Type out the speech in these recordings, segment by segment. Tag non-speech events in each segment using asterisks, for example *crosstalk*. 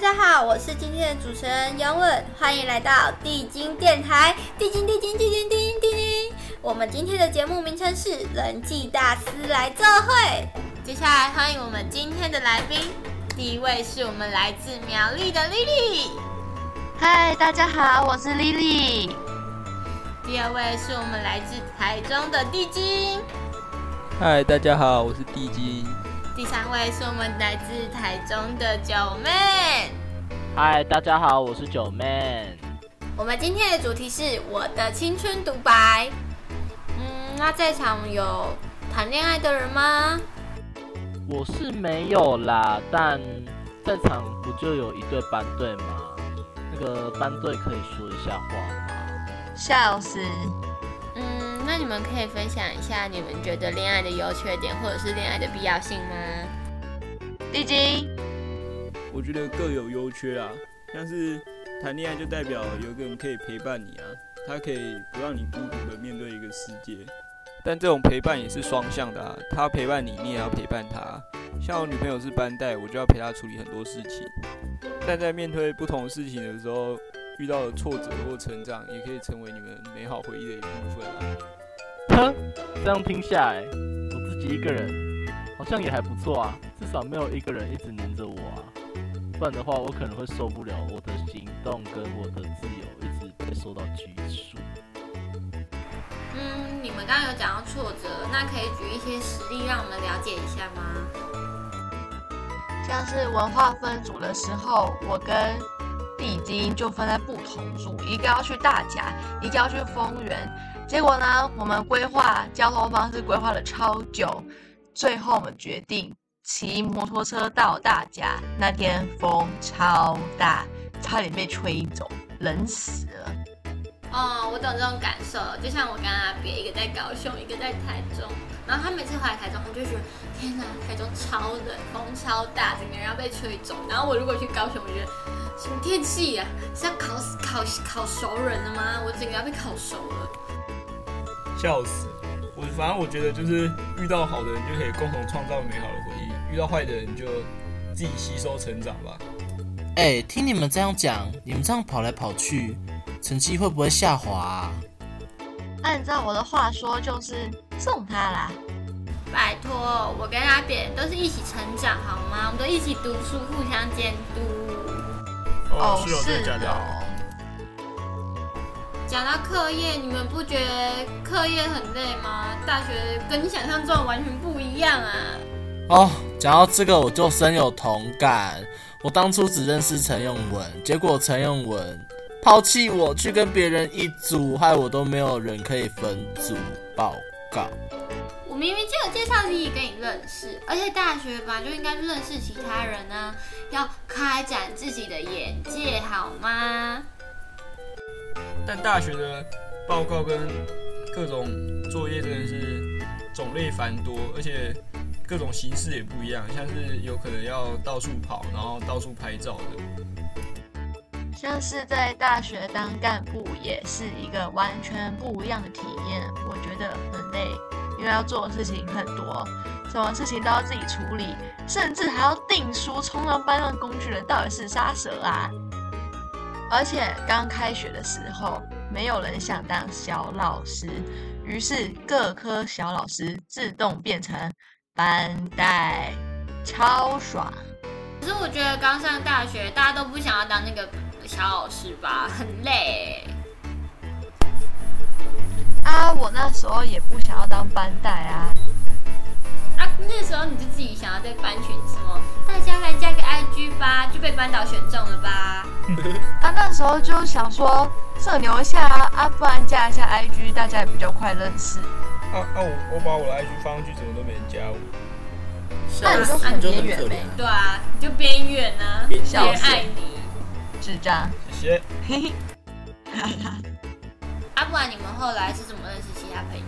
大家好，我是今天的主持人杨稳，欢迎来到地精电台。地精地精地精地精地精。我们今天的节目名称是人际大师来做会。接下来欢迎我们今天的来宾，第一位是我们来自苗栗的丽丽。嗨，大家好，我是丽丽。第二位是我们来自台中的地精。嗨，大家好，我是地精。第三位是我们来自台中的九妹。嗨，大家好，我是九妹。我们今天的主题是我的青春独白。嗯，那在场有谈恋爱的人吗？我是没有啦，但在场不就有一对班队吗？那个班队可以说一下话吗？笑死。嗯，那你们可以分享一下你们觉得恋爱的优缺点，或者是恋爱的必要性吗？丽晶，我觉得各有优缺啊。像是谈恋爱就代表有一个人可以陪伴你啊，他可以不让你孤独的面对一个世界。但这种陪伴也是双向的啊，他陪伴你，你也要陪伴他。像我女朋友是班带，我就要陪她处理很多事情。但在面对不同事情的时候，遇到的挫折或成长，也可以成为你们美好回忆的一部分啊。哼，*laughs* 这样听下来，我自己一个人好像也还不错啊，至少没有一个人一直黏着我啊。不然的话，我可能会受不了我的行动跟我的自由一直被受到拘束。嗯，你们刚刚有讲到挫折，那可以举一些实例让我们了解一下吗？像是文化分组的时候，我跟地精就分在不同组，一个要去大甲，一个要去丰原。结果呢，我们规划交通方式规划了超久，最后我们决定骑摩托车到大家。那天风超大，差点被吹走，冷死了。哦，我懂这种感受，就像我跟阿别，一个在高雄，一个在台中。然后他每次回来台中，我就觉得天哪，台中超冷，风超大，整个人要被吹走。然后我如果去高雄，我觉得什么天气呀？是要烤烤烤熟人了吗？我整个要被烤熟了。笑死！我反正我觉得就是遇到好的人就可以共同创造美好的回忆，遇到坏的人就自己吸收成长吧。哎，听你们这样讲，你们这样跑来跑去，成绩会不会下滑啊？按照我的话说，就是送他啦。拜托，我跟阿扁都是一起成长，好吗？我们都一起读书，互相监督。哦，是哦，真的假的？讲到课业，你们不觉得课业很累吗？大学跟你想象中的完全不一样啊！哦，讲到这个我就深有同感。我当初只认识陈永文，结果陈永文抛弃我，去跟别人一组，害我都没有人可以分组报告。我明明就有介绍自己跟你认识，而且大学本来就应该认识其他人啊，要开展自己的眼界，好吗？但大学的报告跟各种作业真的是种类繁多，而且各种形式也不一样，像是有可能要到处跑，然后到处拍照的。像是在大学当干部也是一个完全不一样的体验，我觉得很累，因为要做的事情很多，什么事情都要自己处理，甚至还要订书。充当班上工具人到底是杀蛇啊！而且刚开学的时候，没有人想当小老师，于是各科小老师自动变成班带，超爽。可是我觉得刚上大学，大家都不想要当那个小老师吧，很累。啊，我那时候也不想要当班带啊。啊，那时候你就自己想要在班群什么，大家来加个 IG 吧，就被班导选中了吧？*laughs* 啊，那时候就想说社牛一下啊，啊，不然加一下 IG，大家也比较快认识。啊啊，我我把我的 IG 放上去，怎么都没人加我？那你就很边缘呗。对啊，你就边缘啊，别人爱你，智障。谢谢。嘿嘿。啊，不然你们后来是怎么认识其他朋友的？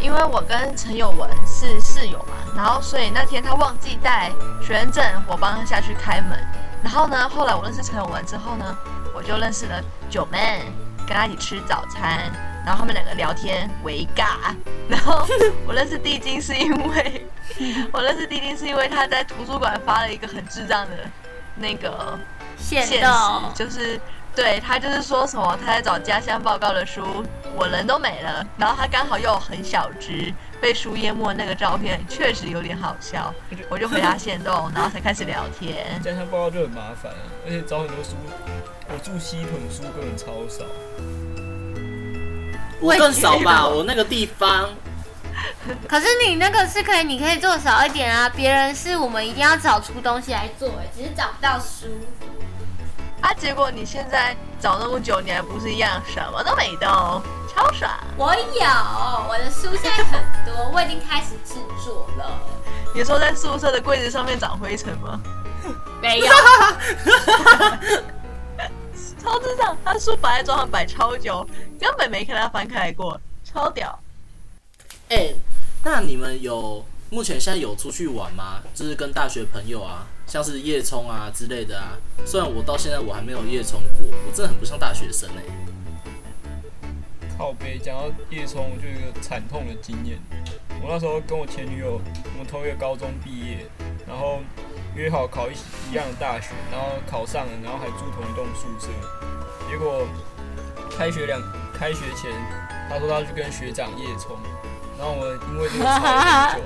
因为我跟陈友文是室友嘛，然后所以那天他忘记带学生证，我帮他下去开门。然后呢，后来我认识陈友文之后呢，我就认识了九妹，跟他一起吃早餐，然后他们两个聊天为尬。然后我认识地精是因为 *laughs* 我认识地精是因为他在图书馆发了一个很智障的那个现实，就是对他就是说什么他在找家乡报告的书，我人都没了，然后他刚好又很小只，被书淹没那个照片确实有点好笑，我就回他现动，然后才开始聊天。*laughs* 家乡报告就很麻烦啊，而且找很多书，我住西屯书根本超少。我更少吧，我那个地方 *laughs* 可是你那个是可以，你可以做少一点啊。别人是我们一定要找出东西来做，哎，只是找不到书。啊，结果你现在找那么久，你还不是一样什么都没动，超爽。我有，我的书现在很多，我已经开始制作了。你说在宿舍的柜子上面长灰尘吗？*laughs* 没有，*laughs* 超智障，他书摆在桌上摆超久，根本没看他翻开过，超屌。哎、那你们有目前现在有出去玩吗？就是跟大学朋友啊，像是夜冲啊之类的啊。虽然我到现在我还没有夜冲过，我真的很不像大学生哎、靠背讲到夜冲，我就有一个惨痛的经验。我那时候跟我前女友，我们同一个高中毕业，然后约好考一一样的大学，然后考上了，然后还住同一栋宿舍。结果开学两开学前，他说他要去跟学长夜冲，然后我因为这个吵了很久，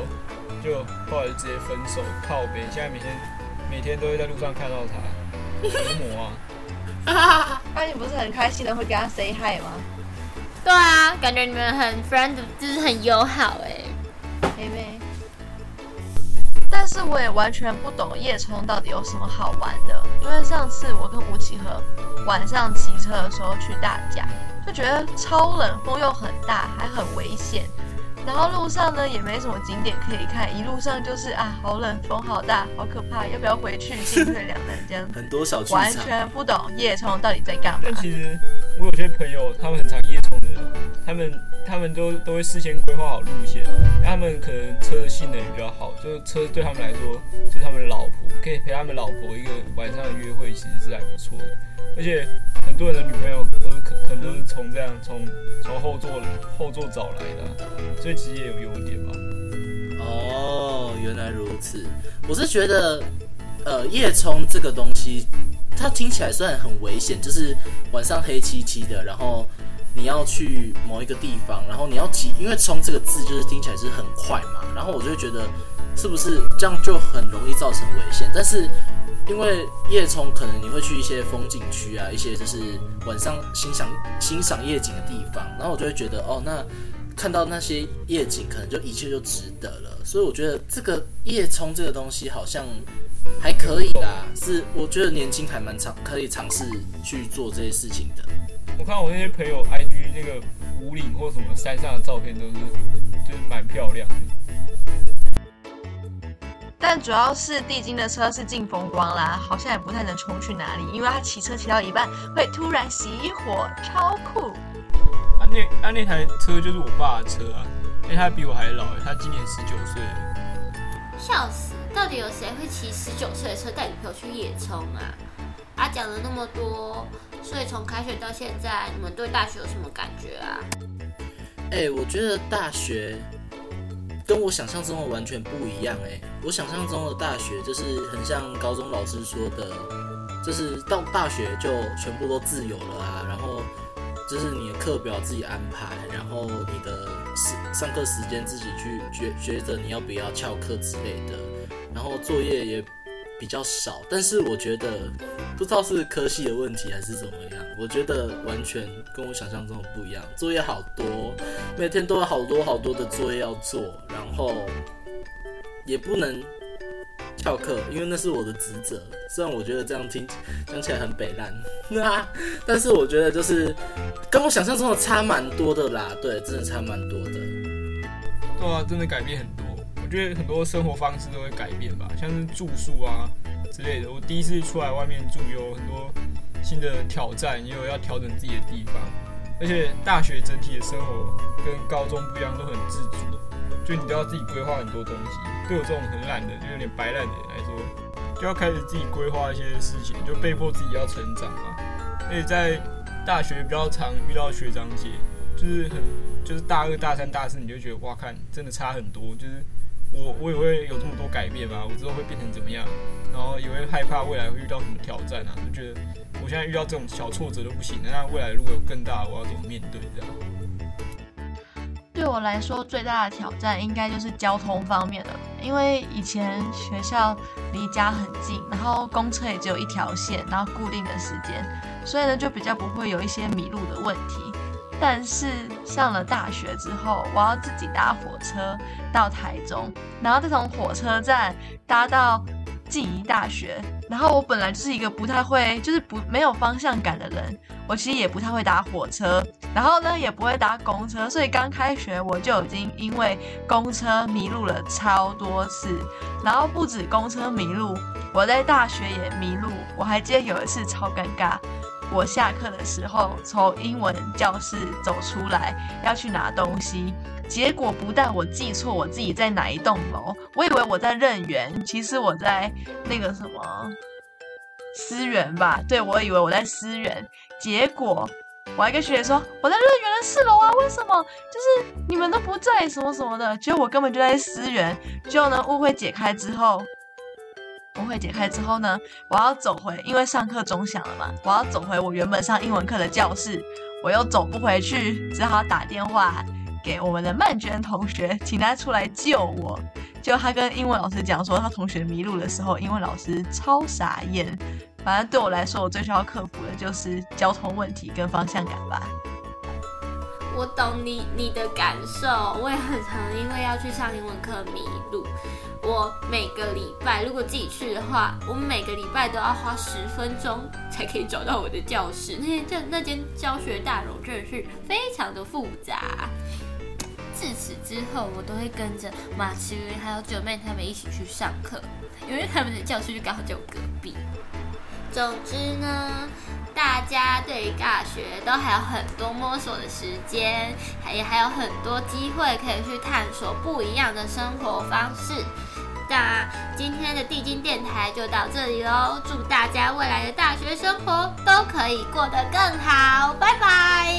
就后来就直接分手。靠背，现在每天每天都会在路上看到他，折磨啊！*laughs* 那、你不是很开心的会跟他 say hi 吗？对啊，感觉你们很 friend，就是很友好哎。妹妹。但是我也完全不懂夜冲到底有什么好玩的，因为上次我跟吴启和晚上骑车的时候去大甲，就觉得超冷，风又很大，还很危险。然后路上呢也没什么景点可以看，一路上就是啊好冷，风好大，好可怕，要不要回去？进退两难这样子，很多小剧完。全不懂夜冲到底在干嘛但。其实我有些朋友，他们很常夜冲的人，他们他们都都会事先规划好路线，他们可能车的性能也比较好，就是车对他们来说就是他们的老婆，可以陪他们老婆一个晚上的约会，其实是还不错的。而且很多人的女朋友都可可能都是从这样从从后座后座找来的、所以其实也有优点吧。哦，原来如此。我是觉得，呃，夜冲这个东西，它听起来虽然很危险，就是晚上黑漆漆的，然后你要去某一个地方，然后你要骑，因为冲这个字就是听起来是很快嘛，然后我就会觉得是不是这样就很容易造成危险？但是因为夜冲可能你会去一些风景区啊，一些就是晚上欣赏欣赏夜景的地方，然后我就会觉得哦，那看到那些夜景，可能就一切就值得了。所以我觉得这个夜冲这个东西好像还可以啦，是我觉得年轻还蛮尝可以尝试去做这些事情的。我看我那些朋友 IG 那个五岭或什么山上的照片都是就是蛮漂亮的。但主要是地精的车是进风光啦，好像也不太能冲去哪里，因为他骑车骑到一半会突然熄火，超酷。啊那啊那台车就是我爸的车啊，因为他比我还老，他今年十九岁。笑死！到底有谁会骑十九岁的车带女朋友去野冲啊？啊，讲了那么多，所以从开学到现在，你们对大学有什么感觉啊？哎、我觉得大学跟我想象中的完全不一样哎、我想象中的大学就是很像高中老师说的，就是到大学就全部都自由了啊，然后就是你的课表自己安排，然后你的时上课时间自己去觉觉得你要不要翘课之类的，然后作业也比较少，但是我觉得不知道是科系的问题还是怎么样，我觉得完全跟我想象中的不一样，作业好多，每天都有好多好多的作业要做，然后也不能翘课，因为那是我的职责。虽然我觉得这样听讲起来很北烂，*laughs* 但是我觉得就是跟我想象中的差蛮多的啦，对，真的差蛮多的。对啊，真的改变很多。我觉得很多生活方式都会改变吧，像是住宿啊之类的。我第一次出来外面住，有很多新的挑战，也有要调整自己的地方。而且大学整体的生活跟高中不一样，都很自主，就你都要自己规划很多东西。对我这种很懒的，就有点白烂的人来说，就要开始自己规划一些事情，就被迫自己要成长嘛。而且在大学比较常遇到学长姐，就是很就是大二、大三、大四，你就觉得哇，看真的差很多，就是我我也会有这么多改变吧？我之后会变成怎么样？然后也会害怕未来会遇到什么挑战啊？就觉得我现在遇到这种小挫折都不行，那未来如果有更大，我要怎么面对？这样？对我来说，最大的挑战应该就是交通方面的，因为以前学校离家很近，然后公车也只有一条线，然后固定的时间，所以呢就比较不会有一些迷路的问题。但是上了大学之后，我要自己搭火车到台中，然后再从火车站搭到静宜大学。然后我本来就是一个不太会，就是不没有方向感的人，我其实也不太会搭火车，然后呢也不会搭公车，所以刚开学我就已经因为公车迷路了超多次。然后不止公车迷路，我在大学也迷路。我还记得有一次超尴尬。我下课的时候从英文教室走出来，要去拿东西，结果不但我记错我自己在哪一栋楼，我以为我在任园，其实我在那个什么思源吧？对，我以为我在思源，结果我还跟学姐说我在任园的四楼啊，为什么？就是你们都不在什么什么的，结果我根本就在思源。结果呢，误会解开之后。误会解开之后呢，我要走回，因为上课钟响了嘛，我要走回我原本上英文课的教室，我又走不回去，只好打电话给我们的曼娟同学，请他出来救我。就他跟英文老师讲说，他同学迷路的时候，英文老师超傻眼。反正对我来说，我最需要克服的就是交通问题跟方向感吧。我懂你你的感受，我也很常因为要去上英文课迷路。我每个礼拜如果自己去的话，我每个礼拜都要花十分钟才可以找到我的教室。那间那间教学大楼真的是非常的复杂。自此之后，我都会跟着马奇云还有九妹他们一起去上课，因为他们的教室就刚好在我隔壁。总之呢。大家对于大学都还有很多摸索的时间，还也还有很多机会可以去探索不一样的生活方式。那今天的地精电台就到这里喽，祝大家未来的大学生活都可以过得更好，拜拜。